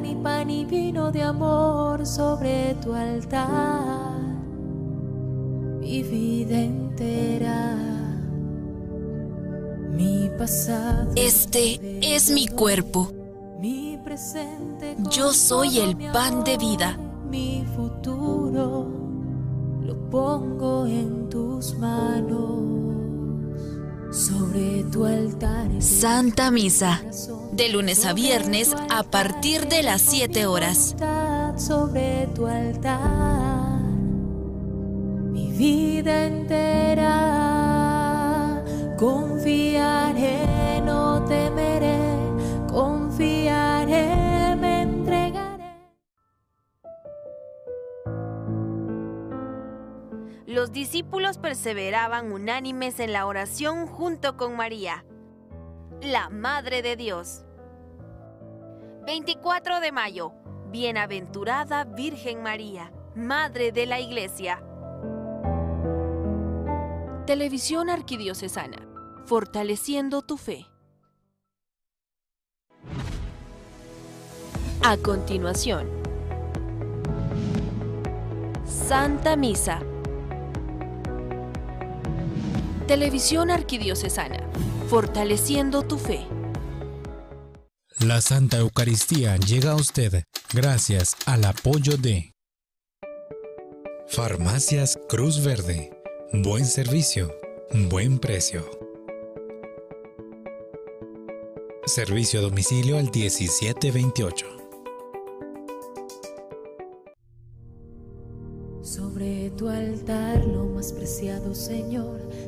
mi pan y vino de amor sobre tu altar, mi vida entera, mi pasado. Este es mi cuerpo. Mi presente Yo soy el pan de vida. Mi futuro lo pongo en tus manos. Sobre tu altar. Santa Misa. De lunes a viernes a partir de las 7 horas. Sobre tu altar. Mi vida entera. Confiaré, no temeré. Los discípulos perseveraban unánimes en la oración junto con María, la Madre de Dios. 24 de mayo. Bienaventurada Virgen María, Madre de la Iglesia. Televisión Arquidiocesana, fortaleciendo tu fe. A continuación, Santa Misa. Televisión Arquidiocesana, fortaleciendo tu fe. La Santa Eucaristía llega a usted gracias al apoyo de Farmacias Cruz Verde. Buen servicio, buen precio. Servicio a domicilio al 1728. Sobre tu altar lo más preciado, Señor.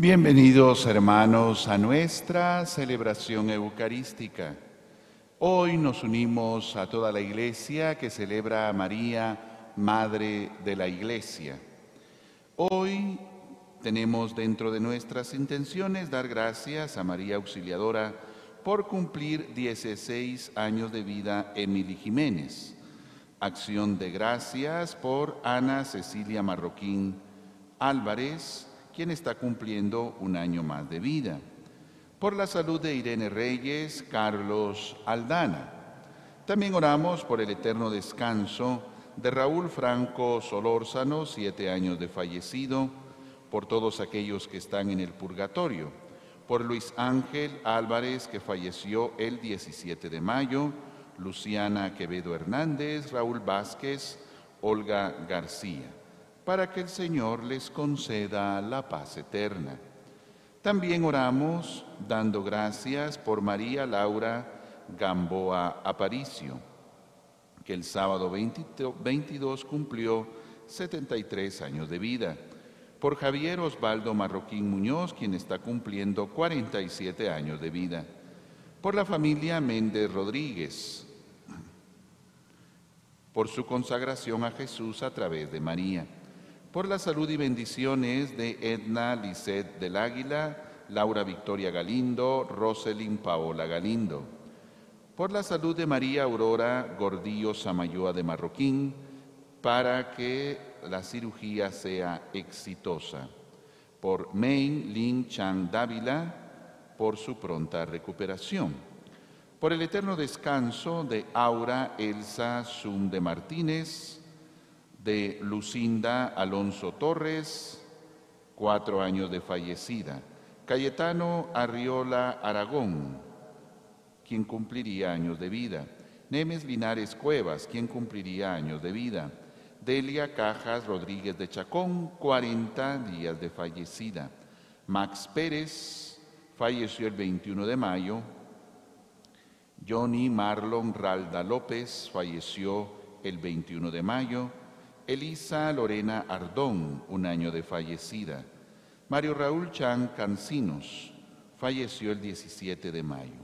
Bienvenidos hermanos a nuestra celebración eucarística. Hoy nos unimos a toda la iglesia que celebra a María, Madre de la Iglesia. Hoy tenemos dentro de nuestras intenciones dar gracias a María Auxiliadora por cumplir 16 años de vida Emily Jiménez. Acción de gracias por Ana Cecilia Marroquín Álvarez, quien está cumpliendo un año más de vida. Por la salud de Irene Reyes, Carlos Aldana. También oramos por el eterno descanso de Raúl Franco Solórzano, siete años de fallecido, por todos aquellos que están en el purgatorio, por Luis Ángel Álvarez, que falleció el 17 de mayo, Luciana Quevedo Hernández, Raúl Vázquez, Olga García, para que el Señor les conceda la paz eterna. También oramos dando gracias por María Laura Gamboa Aparicio, que el sábado 22 cumplió 73 años de vida. Por Javier Osvaldo Marroquín Muñoz, quien está cumpliendo 47 años de vida. Por la familia Méndez Rodríguez, por su consagración a Jesús a través de María. Por la salud y bendiciones de Edna Lisset del Águila, Laura Victoria Galindo, Roselyn Paola Galindo. Por la salud de María Aurora Gordillo Samayoa de Marroquín, para que la cirugía sea exitosa. Por Main Lin Chang Dávila, por su pronta recuperación. Por el eterno descanso de Aura Elsa Zum de Martínez, de Lucinda Alonso Torres, cuatro años de fallecida. Cayetano Arriola Aragón, quien cumpliría años de vida. Nemes Linares Cuevas, quien cumpliría años de vida. Delia Cajas Rodríguez de Chacón, 40 días de fallecida. Max Pérez falleció el 21 de mayo. Johnny Marlon Ralda López falleció el 21 de mayo. Elisa Lorena Ardón, un año de fallecida. Mario Raúl Chan Cancinos falleció el 17 de mayo.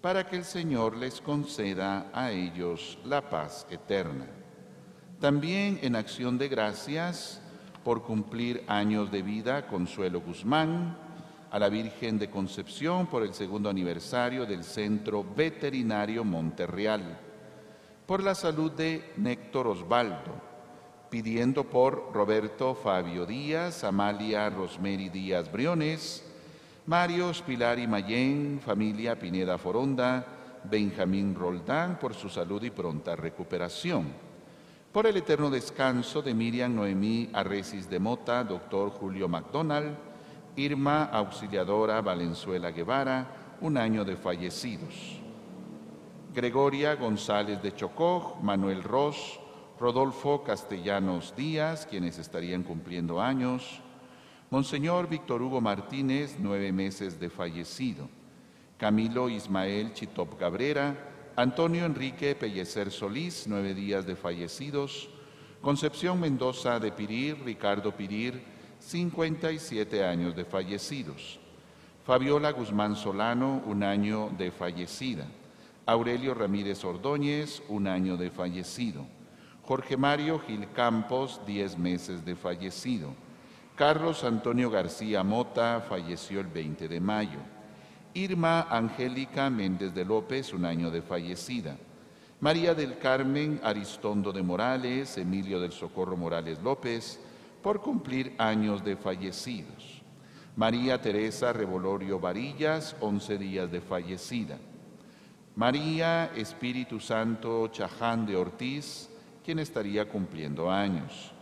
Para que el Señor les conceda a ellos la paz eterna. También en acción de gracias por cumplir años de vida Consuelo Guzmán, a la Virgen de Concepción por el segundo aniversario del Centro Veterinario Monterreal, por la salud de Néctor Osvaldo, pidiendo por Roberto Fabio Díaz, Amalia Rosemary Díaz Briones, Mario Pilar y Mayén, familia Pineda Foronda, Benjamín Roldán por su salud y pronta recuperación. Por el eterno descanso de Miriam Noemí Arresis de Mota, doctor Julio MacDonald, Irma Auxiliadora Valenzuela Guevara, un año de fallecidos. Gregoria González de Chocó, Manuel Ross, Rodolfo Castellanos Díaz, quienes estarían cumpliendo años. Monseñor Víctor Hugo Martínez, nueve meses de fallecido. Camilo Ismael Chitop Cabrera, Antonio Enrique Pellecer Solís, nueve días de fallecidos. Concepción Mendoza de Pirir, Ricardo Pirir, 57 años de fallecidos. Fabiola Guzmán Solano, un año de fallecida. Aurelio Ramírez Ordóñez, un año de fallecido. Jorge Mario Gil Campos, diez meses de fallecido. Carlos Antonio García Mota falleció el 20 de mayo. Irma Angélica Méndez de López, un año de fallecida. María del Carmen Aristondo de Morales, Emilio del Socorro Morales López, por cumplir años de fallecidos. María Teresa Revolorio Varillas, 11 días de fallecida. María Espíritu Santo Chaján de Ortiz, quien estaría cumpliendo años.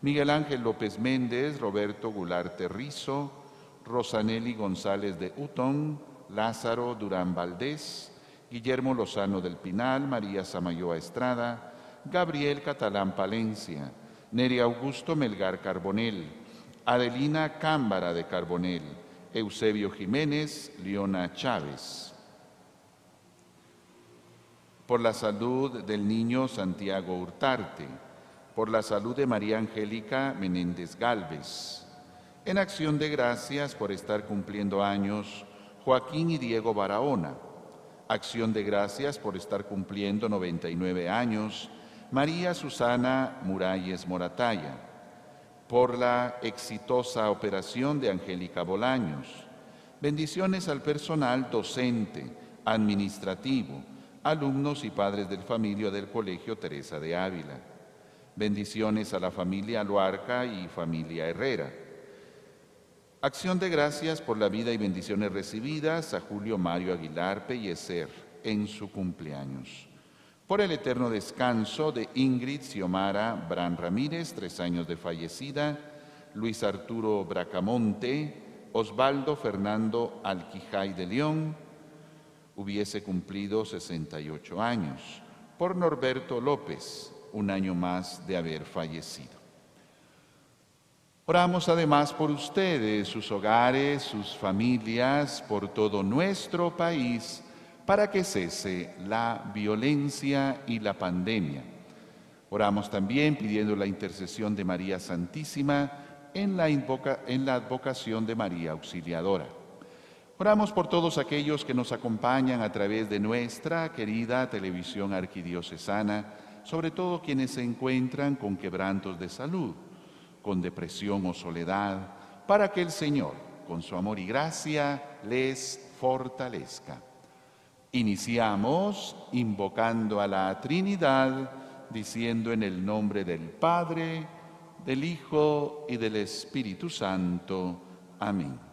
Miguel Ángel López Méndez, Roberto Goulart Terrizo, Rosanelli González de Utón, Lázaro Durán Valdés, Guillermo Lozano del Pinal, María Samayoa Estrada, Gabriel Catalán Palencia, Neri Augusto Melgar Carbonel, Adelina Cámbara de Carbonel, Eusebio Jiménez, Leona Chávez. Por la salud del niño Santiago Hurtarte, por la salud de María Angélica Menéndez Galvez. En acción de gracias por estar cumpliendo años Joaquín y Diego Barahona. Acción de gracias por estar cumpliendo 99 años María Susana Muralles Morataya. Por la exitosa operación de Angélica Bolaños. Bendiciones al personal docente, administrativo, alumnos y padres del familia del Colegio Teresa de Ávila. Bendiciones a la familia Luarca y familia Herrera. Acción de gracias por la vida y bendiciones recibidas a Julio Mario Aguilar Pellecer en su cumpleaños. Por el eterno descanso de Ingrid Xiomara Bran Ramírez, tres años de fallecida, Luis Arturo Bracamonte, Osvaldo Fernando Alquijay de León, hubiese cumplido 68 años. Por Norberto López, un año más de haber fallecido. Oramos además por ustedes, sus hogares, sus familias, por todo nuestro país, para que cese la violencia y la pandemia. Oramos también pidiendo la intercesión de María Santísima en la, en la advocación de María Auxiliadora. Oramos por todos aquellos que nos acompañan a través de nuestra querida televisión arquidiocesana, sobre todo quienes se encuentran con quebrantos de salud, con depresión o soledad, para que el Señor, con su amor y gracia les fortalezca. Iniciamos invocando a la Trinidad, diciendo en el nombre del Padre, del Hijo y del Espíritu Santo. Amén.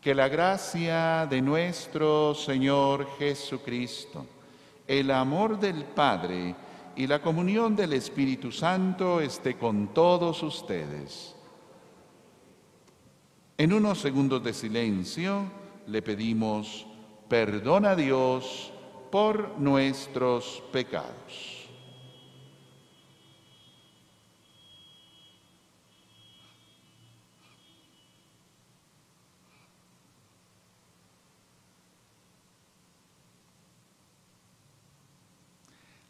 Que la gracia de nuestro Señor Jesucristo, el amor del Padre y la comunión del Espíritu Santo esté con todos ustedes. En unos segundos de silencio le pedimos perdón a Dios por nuestros pecados.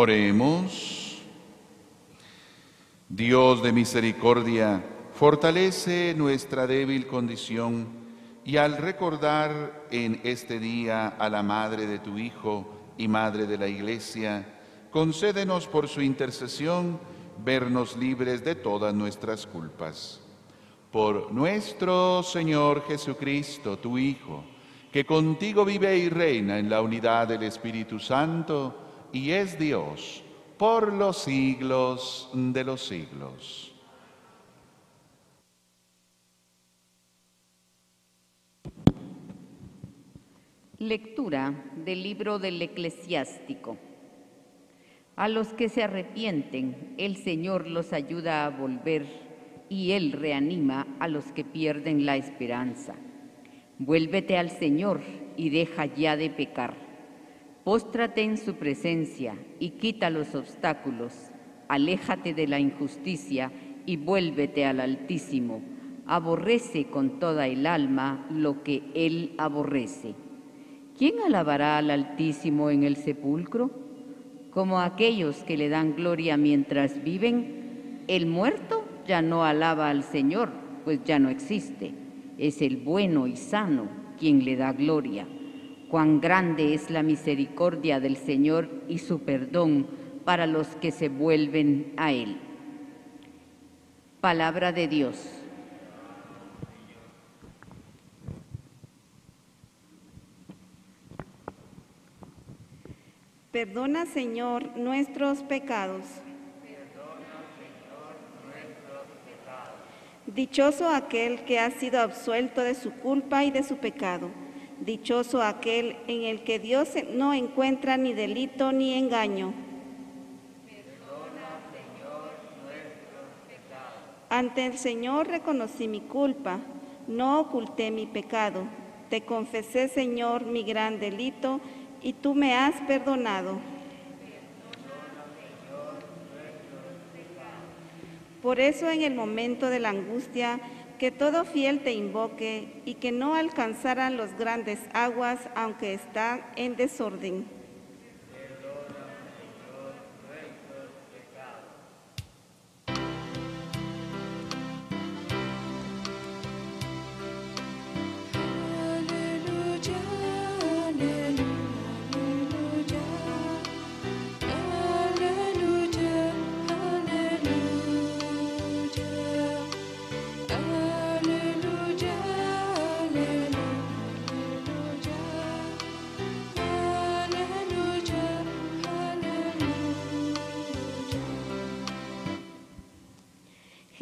Oremos. Dios de misericordia, fortalece nuestra débil condición y al recordar en este día a la Madre de tu Hijo y Madre de la Iglesia, concédenos por su intercesión vernos libres de todas nuestras culpas. Por nuestro Señor Jesucristo, tu Hijo, que contigo vive y reina en la unidad del Espíritu Santo y es Dios por los siglos de los siglos. Lectura del libro del eclesiástico. A los que se arrepienten, el Señor los ayuda a volver y Él reanima a los que pierden la esperanza. Vuélvete al Señor y deja ya de pecar. Póstrate en su presencia y quita los obstáculos. Aléjate de la injusticia y vuélvete al Altísimo. Aborrece con toda el alma lo que Él aborrece. ¿Quién alabará al Altísimo en el sepulcro? Como aquellos que le dan gloria mientras viven, el muerto ya no alaba al Señor, pues ya no existe. Es el bueno y sano quien le da gloria. Cuán grande es la misericordia del Señor y su perdón para los que se vuelven a Él. Palabra de Dios. Perdona, Señor, nuestros pecados. Dichoso aquel que ha sido absuelto de su culpa y de su pecado. Dichoso aquel en el que Dios no encuentra ni delito ni engaño. Ante el Señor reconocí mi culpa, no oculté mi pecado. Te confesé, Señor, mi gran delito, y tú me has perdonado. Por eso en el momento de la angustia, que todo fiel te invoque y que no alcanzaran los grandes aguas, aunque están en desorden.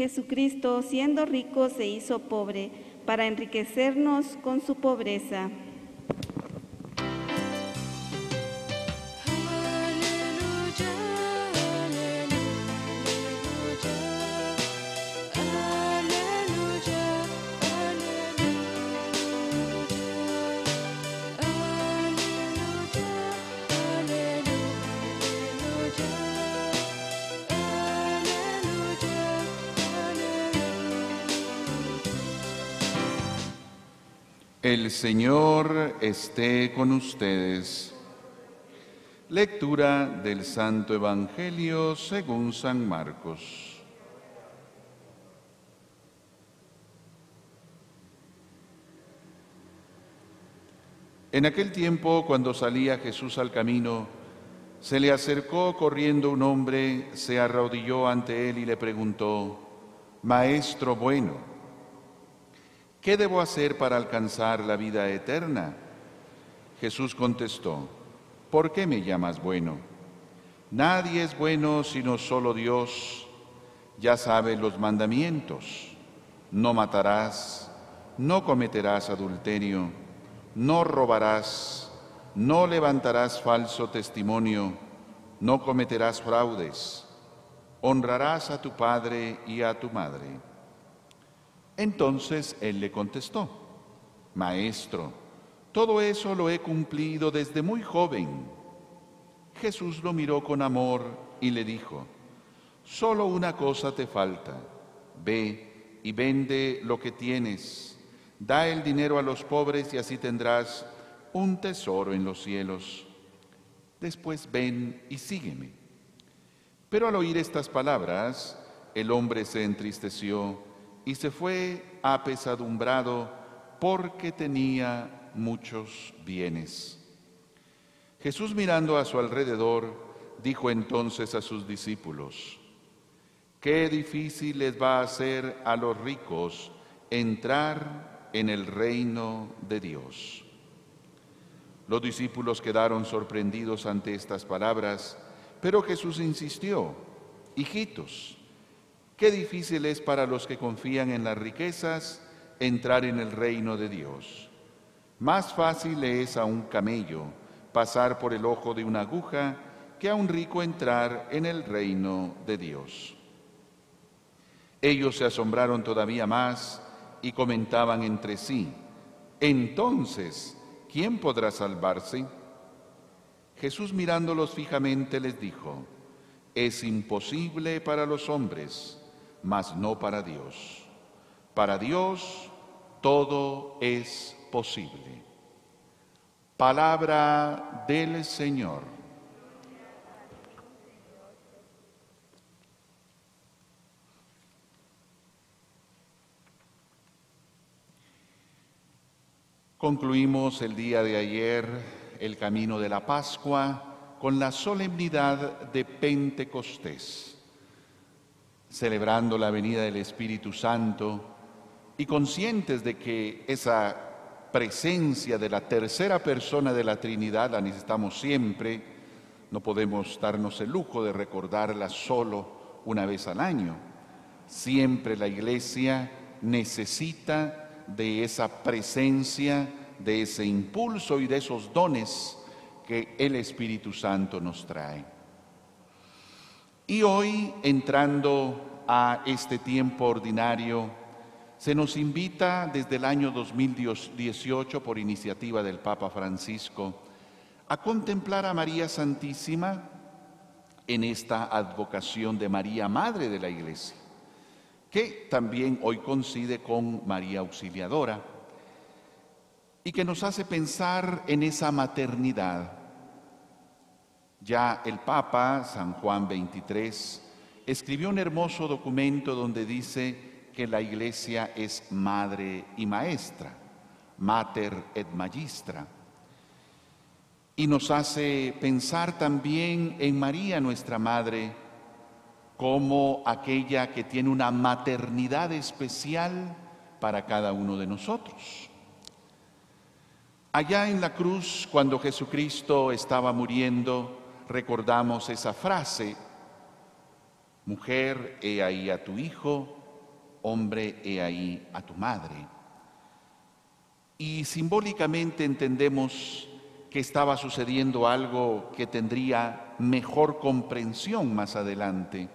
Jesucristo, siendo rico, se hizo pobre para enriquecernos con su pobreza. El Señor esté con ustedes. Lectura del Santo Evangelio según San Marcos. En aquel tiempo, cuando salía Jesús al camino, se le acercó corriendo un hombre, se arrodilló ante él y le preguntó, Maestro bueno, ¿qué debo hacer para alcanzar la vida eterna? Jesús contestó, ¿por qué me llamas bueno? Nadie es bueno sino solo Dios. Ya sabes los mandamientos. No matarás, no cometerás adulterio, no robarás, no levantarás falso testimonio, no cometerás fraudes, honrarás a tu padre y a tu madre. Entonces él le contestó, Maestro, todo eso lo he cumplido desde muy joven. Jesús lo miró con amor y le dijo, Solo una cosa te falta, ve y vende lo que tienes, da el dinero a los pobres y así tendrás un tesoro en los cielos. Después ven y sígueme. Pero al oír estas palabras, el hombre se entristeció y se fue apesadumbrado porque tenía muchos bienes. Jesús mirando a su alrededor, dijo entonces a sus discípulos, Qué difícil les va a ser a los ricos entrar en el reino de Dios. Los discípulos quedaron sorprendidos ante estas palabras, pero Jesús insistió, Hijitos, qué difícil es para los que confían en las riquezas entrar en el reino de Dios. Más fácil es a un camello pasar por el ojo de una aguja que a un rico entrar en el reino de Dios. Ellos se asombraron todavía más y comentaban entre sí, entonces, ¿quién podrá salvarse? Jesús mirándolos fijamente les dijo, es imposible para los hombres, mas no para Dios. Para Dios todo es posible. Palabra del Señor. Concluimos el día de ayer el camino de la Pascua con la solemnidad de Pentecostés, celebrando la venida del Espíritu Santo y conscientes de que esa presencia de la tercera persona de la Trinidad la necesitamos siempre, no podemos darnos el lujo de recordarla solo una vez al año. Siempre la Iglesia necesita de esa presencia, de ese impulso y de esos dones que el Espíritu Santo nos trae. Y hoy, entrando a este tiempo ordinario, se nos invita desde el año 2018, por iniciativa del Papa Francisco, a contemplar a María Santísima en esta advocación de María, Madre de la Iglesia, que también hoy coincide con María Auxiliadora y que nos hace pensar en esa maternidad. Ya el Papa, San Juan XXIII, escribió un hermoso documento donde dice que la Iglesia es madre y maestra, mater et magistra y nos hace pensar también en María, nuestra Madre, como aquella que tiene una maternidad especial para cada uno de nosotros. Allá en la cruz, cuando Jesucristo estaba muriendo, recordamos esa frase, mujer, he ahí a tu hijo, hombre, he ahí a tu madre. Y simbólicamente entendemos que estaba sucediendo algo que tendría mejor comprensión más adelante.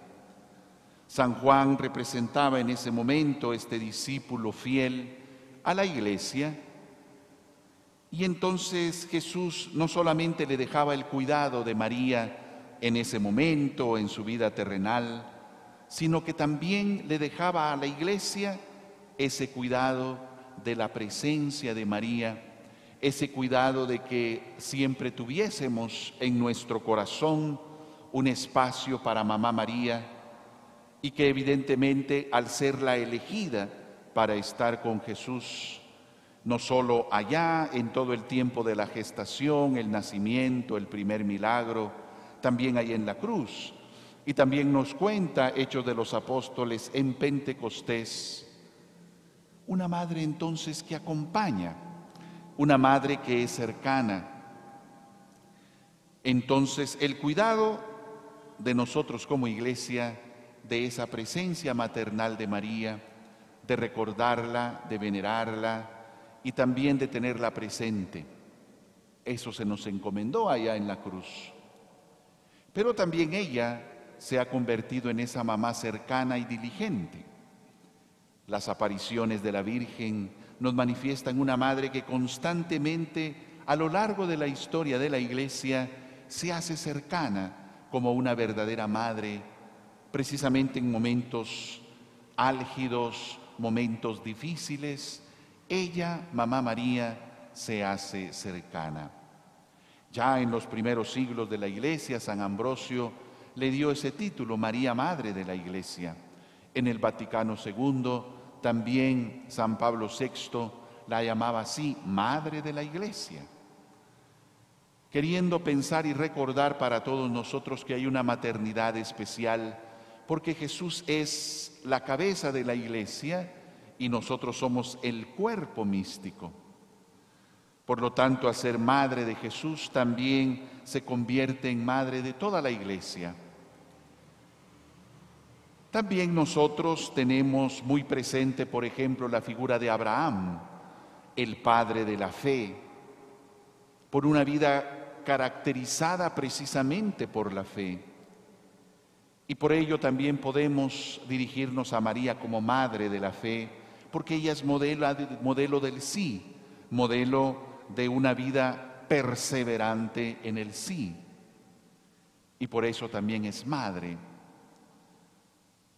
San Juan representaba en ese momento este discípulo fiel a la iglesia y entonces Jesús no solamente le dejaba el cuidado de María en ese momento, en su vida terrenal, sino que también le dejaba a la iglesia ese cuidado de la presencia de María ese cuidado de que siempre tuviésemos en nuestro corazón un espacio para Mamá María y que evidentemente al ser la elegida para estar con Jesús, no solo allá en todo el tiempo de la gestación, el nacimiento, el primer milagro, también ahí en la cruz. Y también nos cuenta Hechos de los Apóstoles en Pentecostés, una madre entonces que acompaña una madre que es cercana. Entonces, el cuidado de nosotros como iglesia, de esa presencia maternal de María, de recordarla, de venerarla y también de tenerla presente. Eso se nos encomendó allá en la cruz. Pero también ella se ha convertido en esa mamá cercana y diligente. Las apariciones de la Virgen nos manifiestan una madre que constantemente a lo largo de la historia de la iglesia se hace cercana como una verdadera madre, precisamente en momentos álgidos, momentos difíciles, ella, Mamá María, se hace cercana. Ya en los primeros siglos de la iglesia, San Ambrosio le dio ese título, María Madre de la Iglesia. En el Vaticano II, también San Pablo VI la llamaba así, Madre de la Iglesia. Queriendo pensar y recordar para todos nosotros que hay una maternidad especial, porque Jesús es la cabeza de la Iglesia y nosotros somos el cuerpo místico. Por lo tanto, a ser madre de Jesús también se convierte en madre de toda la Iglesia. También nosotros tenemos muy presente, por ejemplo, la figura de Abraham, el padre de la fe, por una vida caracterizada precisamente por la fe. Y por ello también podemos dirigirnos a María como madre de la fe, porque ella es modelo, del sí, modelo de una vida perseverante en el sí. Y por eso también es madre.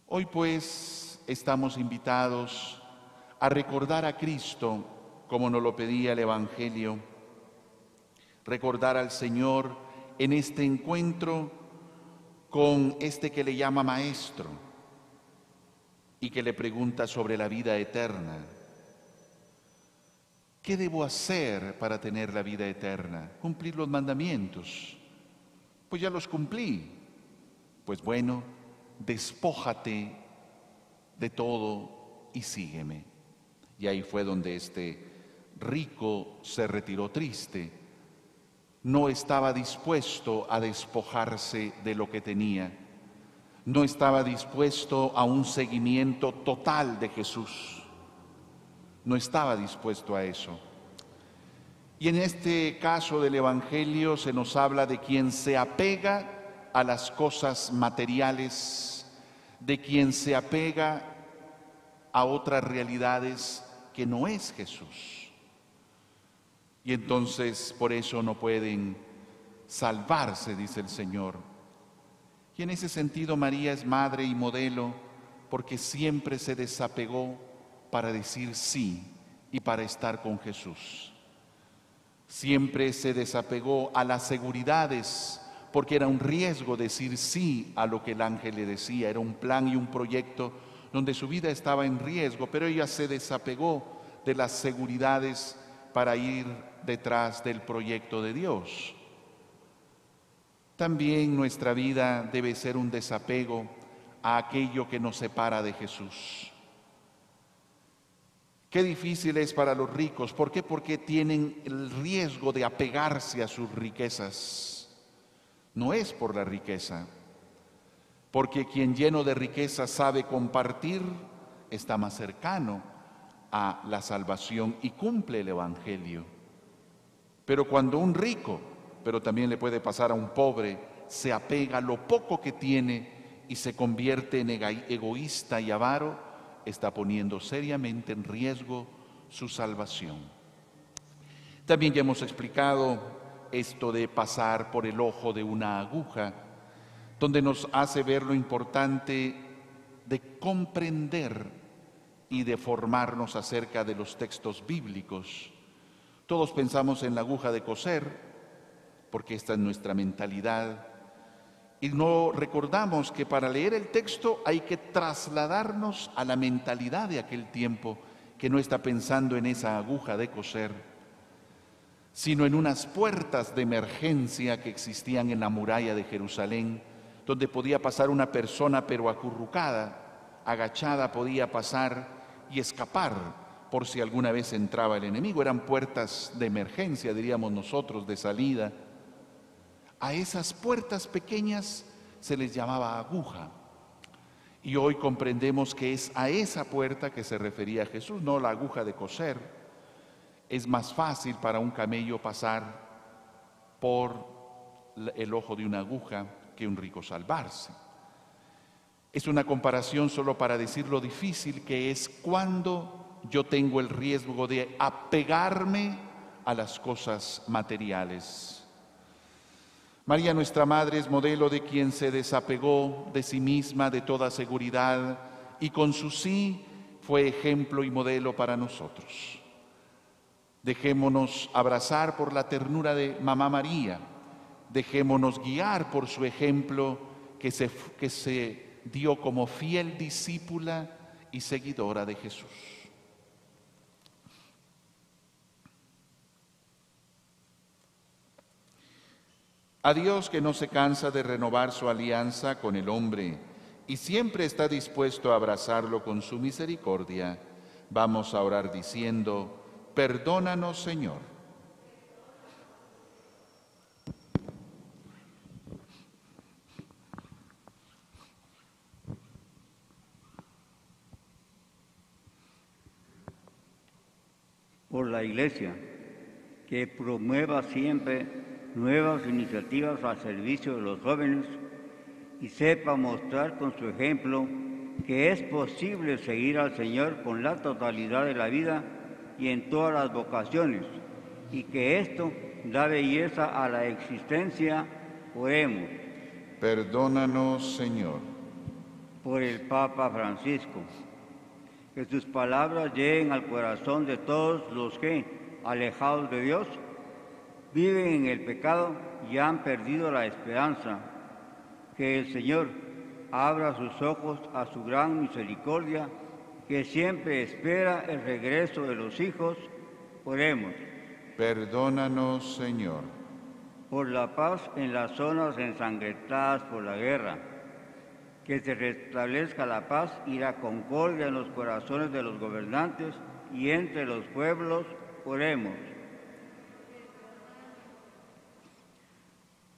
Hoy pues estamos invitados a recordar a Cristo como nos lo pedía el Evangelio, recordar al Señor en este encuentro con este que le llama Maestro y que le pregunta sobre la vida eterna. ¿Qué debo hacer para tener la vida eterna? Cumplir los mandamientos. Pues ya los cumplí. Pues bueno, despójate de todo y sígueme. Y ahí fue donde este rico se retiró triste. No estaba dispuesto a despojarse de lo que tenía. No estaba dispuesto a un seguimiento total de Jesús. no estaba dispuesto a eso. Y en este caso del Evangelio se nos habla de quien se apega a las cosas materiales, de quien se apega a otras realidades que no es Jesús. Y entonces por eso no pueden salvarse, dice el Señor. Y en ese sentido María es madre y modelo porque siempre se desapegó para decir sí y para estar con Jesús. Siempre se desapegó a las seguridades porque era un riesgo decir sí a lo que el ángel le decía, era un plan y un proyecto donde su vida estaba en riesgo, pero ella se desapegó de las seguridades para ir detrás del proyecto de Dios. También nuestra vida debe ser un desapego a aquello que nos separa de Jesús. Qué difícil es para los ricos. ¿Por qué? Porque tienen el riesgo de apegarse a sus riquezas. No es por la riqueza, porque quien lleno de riqueza sabe compartir está más cercano a la salvación y cumple el Evangelio. Pero cuando un rico, pero también le puede pasar a un pobre, se apega a lo poco que tiene y se convierte en egoísta y avaro, está poniendo seriamente en riesgo su salvación. También ya hemos explicado esto de pasar por el ojo de una aguja, donde nos hace ver lo importante de comprender y de formarnos acerca de los textos bíblicos. Todos pensamos en la aguja de coser, porque esta es nuestra mentalidad, y no recordamos que para leer el texto hay que trasladarnos a la mentalidad de aquel tiempo que no está pensando en esa aguja de coser, sino en unas puertas de emergencia que existían en la muralla de Jerusalén, donde podía pasar una persona pero acurrucada, agachada podía pasar y escapar por si alguna vez entraba el enemigo. Eran puertas de emergencia, diríamos nosotros, de salida. A esas puertas pequeñas se les llamaba aguja. Y hoy comprendemos que es a esa puerta que se refería Jesús, no la aguja de coser. Es más fácil para un camello pasar por el ojo de una aguja que un rico salvarse. Es una comparación solo para decir lo difícil que es cuando yo tengo el riesgo de apegarme a las cosas materiales. María nuestra Madre es modelo de quien se desapegó de sí misma, de toda seguridad, y con su sí fue ejemplo y modelo para nosotros. Dejémonos abrazar por la ternura de Mamá María, dejémonos guiar por su ejemplo que se, que se dio como fiel discípula y seguidora de Jesús. A Dios que no se cansa de renovar su alianza con el hombre y siempre está dispuesto a abrazarlo con su misericordia, vamos a orar diciendo, perdónanos Señor. por la Iglesia, que promueva siempre nuevas iniciativas al servicio de los jóvenes y sepa mostrar con su ejemplo que es posible seguir al Señor con la totalidad de la vida y en todas las vocaciones, y que esto da belleza a la existencia, oremos Perdónanos Señor. por el Papa Francisco. Que sus palabras lleguen al corazón de todos los que, alejados de Dios, viven en el pecado y han perdido la esperanza. Que el Señor abra sus ojos a su gran misericordia, que siempre espera el regreso de los hijos. Oremos Perdónanos Señor. por la paz en las zonas ensangrentadas por la guerra. Que se restablezca la paz y la concordia en los corazones de los gobernantes y entre los pueblos. Oremos.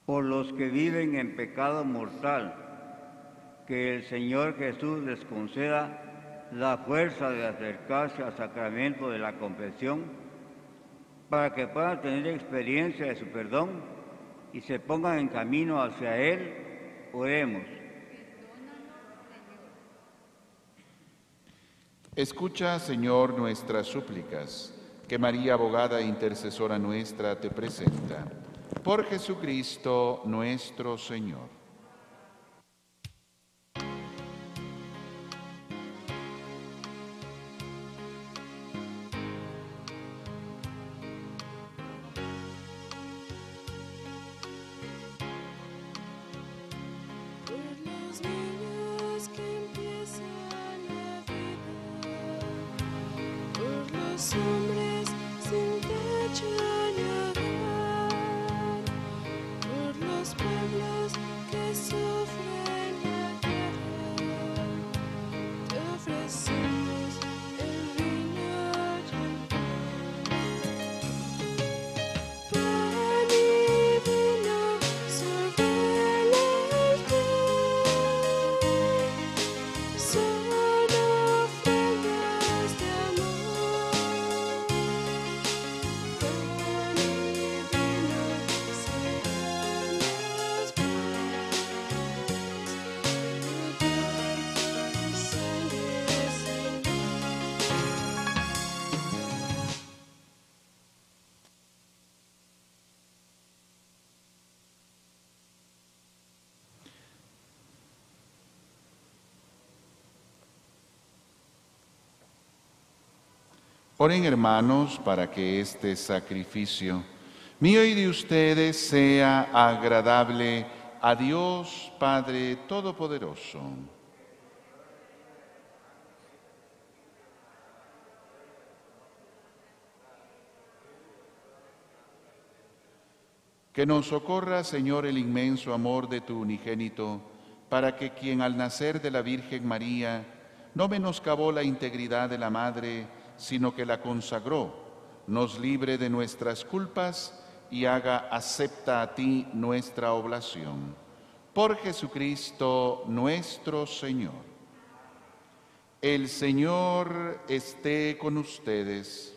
Por los que viven en pecado mortal, que el Señor Jesús les conceda la fuerza de acercarse al sacramento de la confesión para que puedan tener experiencia de su perdón y se pongan en camino hacia Él. Oremos. Escucha, Señor, nuestras súplicas, que María, abogada e intercesora nuestra, te presenta. Por Jesucristo nuestro Señor. Oren hermanos para que este sacrificio mío y de ustedes sea agradable a Dios Padre Todopoderoso. Que nos socorra, Señor, el inmenso amor de tu unigénito, para que quien al nacer de la Virgen María no menoscabó la integridad de la Madre, sino que la consagró, nos libre de nuestras culpas y haga acepta a ti nuestra oblación. Por Jesucristo nuestro Señor. El Señor esté con ustedes.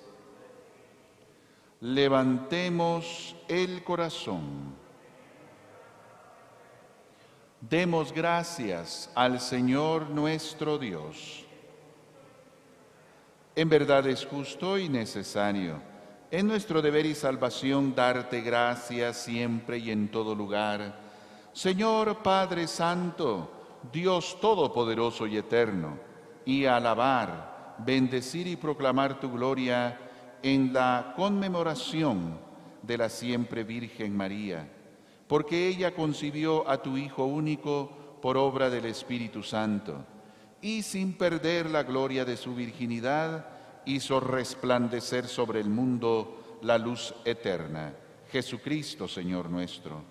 Levantemos el corazón. Demos gracias al Señor nuestro Dios. En verdad es justo y necesario, en nuestro deber y salvación, darte gracias siempre y en todo lugar. Señor Padre Santo, Dios Todopoderoso y Eterno, y alabar, bendecir y proclamar tu gloria en la conmemoración de la siempre Virgen María, porque ella concibió a tu Hijo único por obra del Espíritu Santo, y sin perder la gloria de su virginidad, hizo resplandecer sobre el mundo la luz eterna, Jesucristo Señor nuestro.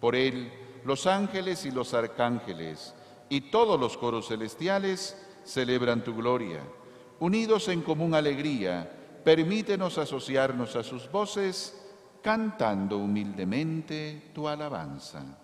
Por él, los ángeles y los arcángeles y todos los coros celestiales celebran tu gloria. Unidos en común alegría, permítenos asociarnos a sus voces, cantando humildemente tu alabanza.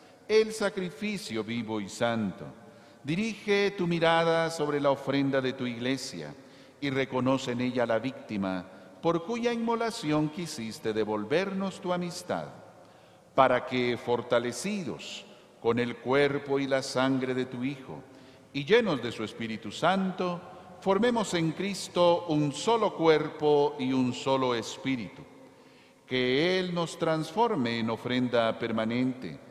el sacrificio vivo y santo. Dirige tu mirada sobre la ofrenda de tu iglesia y reconoce en ella la víctima por cuya inmolación quisiste devolvernos tu amistad, para que, fortalecidos con el cuerpo y la sangre de tu Hijo y llenos de su Espíritu Santo, formemos en Cristo un solo cuerpo y un solo espíritu. Que Él nos transforme en ofrenda permanente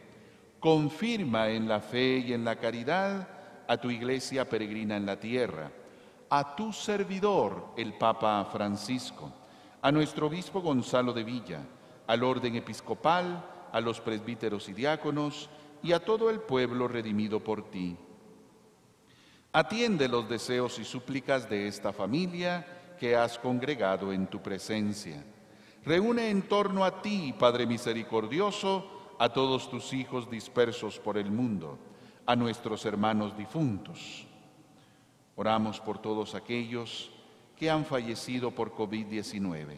confirma en la fe y en la caridad a tu iglesia peregrina en la tierra, a tu servidor, el Papa Francisco, a nuestro obispo Gonzalo de Villa, al orden episcopal, a los presbíteros y diáconos y a todo el pueblo redimido por ti. Atiende los deseos y súplicas de esta familia que has congregado en tu presencia. Reúne en torno a ti, Padre misericordioso, a todos tus hijos dispersos por el mundo, a nuestros hermanos difuntos. Oramos por todos aquellos que han fallecido por COVID-19.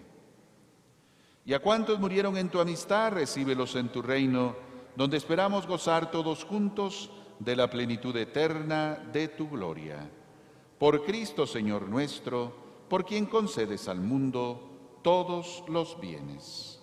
Y a cuantos murieron en tu amistad, recíbelos en tu reino, donde esperamos gozar todos juntos de la plenitud eterna de tu gloria. Por Cristo Señor nuestro, por quien concedes al mundo todos los bienes.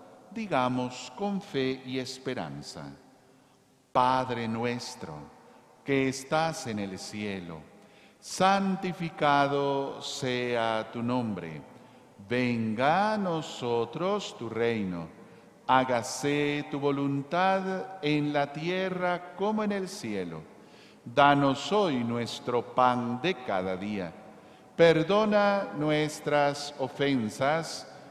digamos con fe y esperanza. Padre nuestro, que estás en el cielo, santificado sea tu nombre, venga a nosotros tu reino, hágase tu voluntad en la tierra como en el cielo. Danos hoy nuestro pan de cada día. Perdona nuestras ofensas,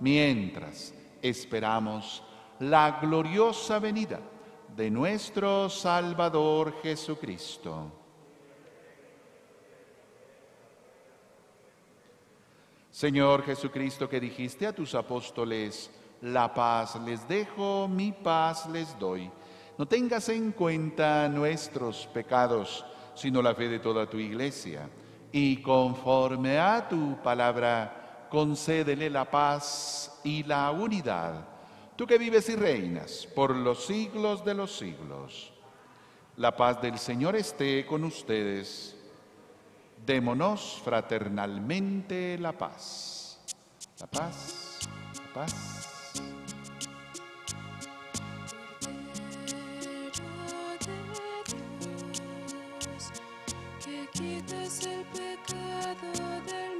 mientras esperamos la gloriosa venida de nuestro Salvador Jesucristo. Señor Jesucristo, que dijiste a tus apóstoles, la paz les dejo, mi paz les doy. No tengas en cuenta nuestros pecados, sino la fe de toda tu iglesia. Y conforme a tu palabra, concédele la paz y la unidad. Tú que vives y reinas por los siglos de los siglos. La paz del Señor esté con ustedes. Démonos fraternalmente la paz. La paz, la paz. quitas el pecado del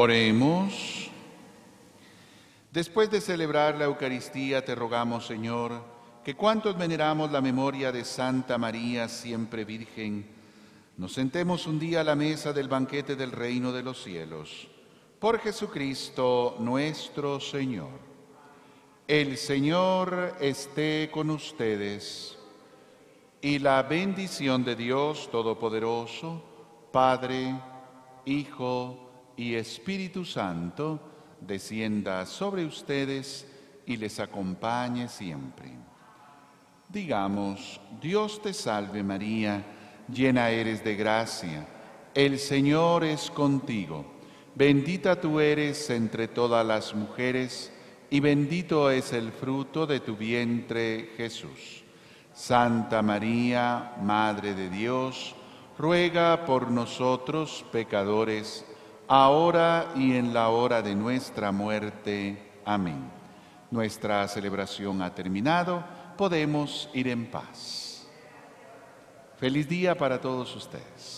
Oremos. Después de celebrar la Eucaristía, te rogamos, Señor, que cuantos veneramos la memoria de Santa María, siempre Virgen, nos sentemos un día a la mesa del banquete del reino de los cielos. Por Jesucristo nuestro Señor. El Señor esté con ustedes y la bendición de Dios Todopoderoso, Padre, Hijo y Espíritu Santo, descienda sobre ustedes y les acompañe siempre. Digamos, Dios te salve María, llena eres de gracia, el Señor es contigo, bendita tú eres entre todas las mujeres, y bendito es el fruto de tu vientre Jesús. Santa María, Madre de Dios, ruega por nosotros pecadores, ahora y en la hora de nuestra muerte. Amén. Nuestra celebración ha terminado, podemos ir en paz. Feliz día para todos ustedes.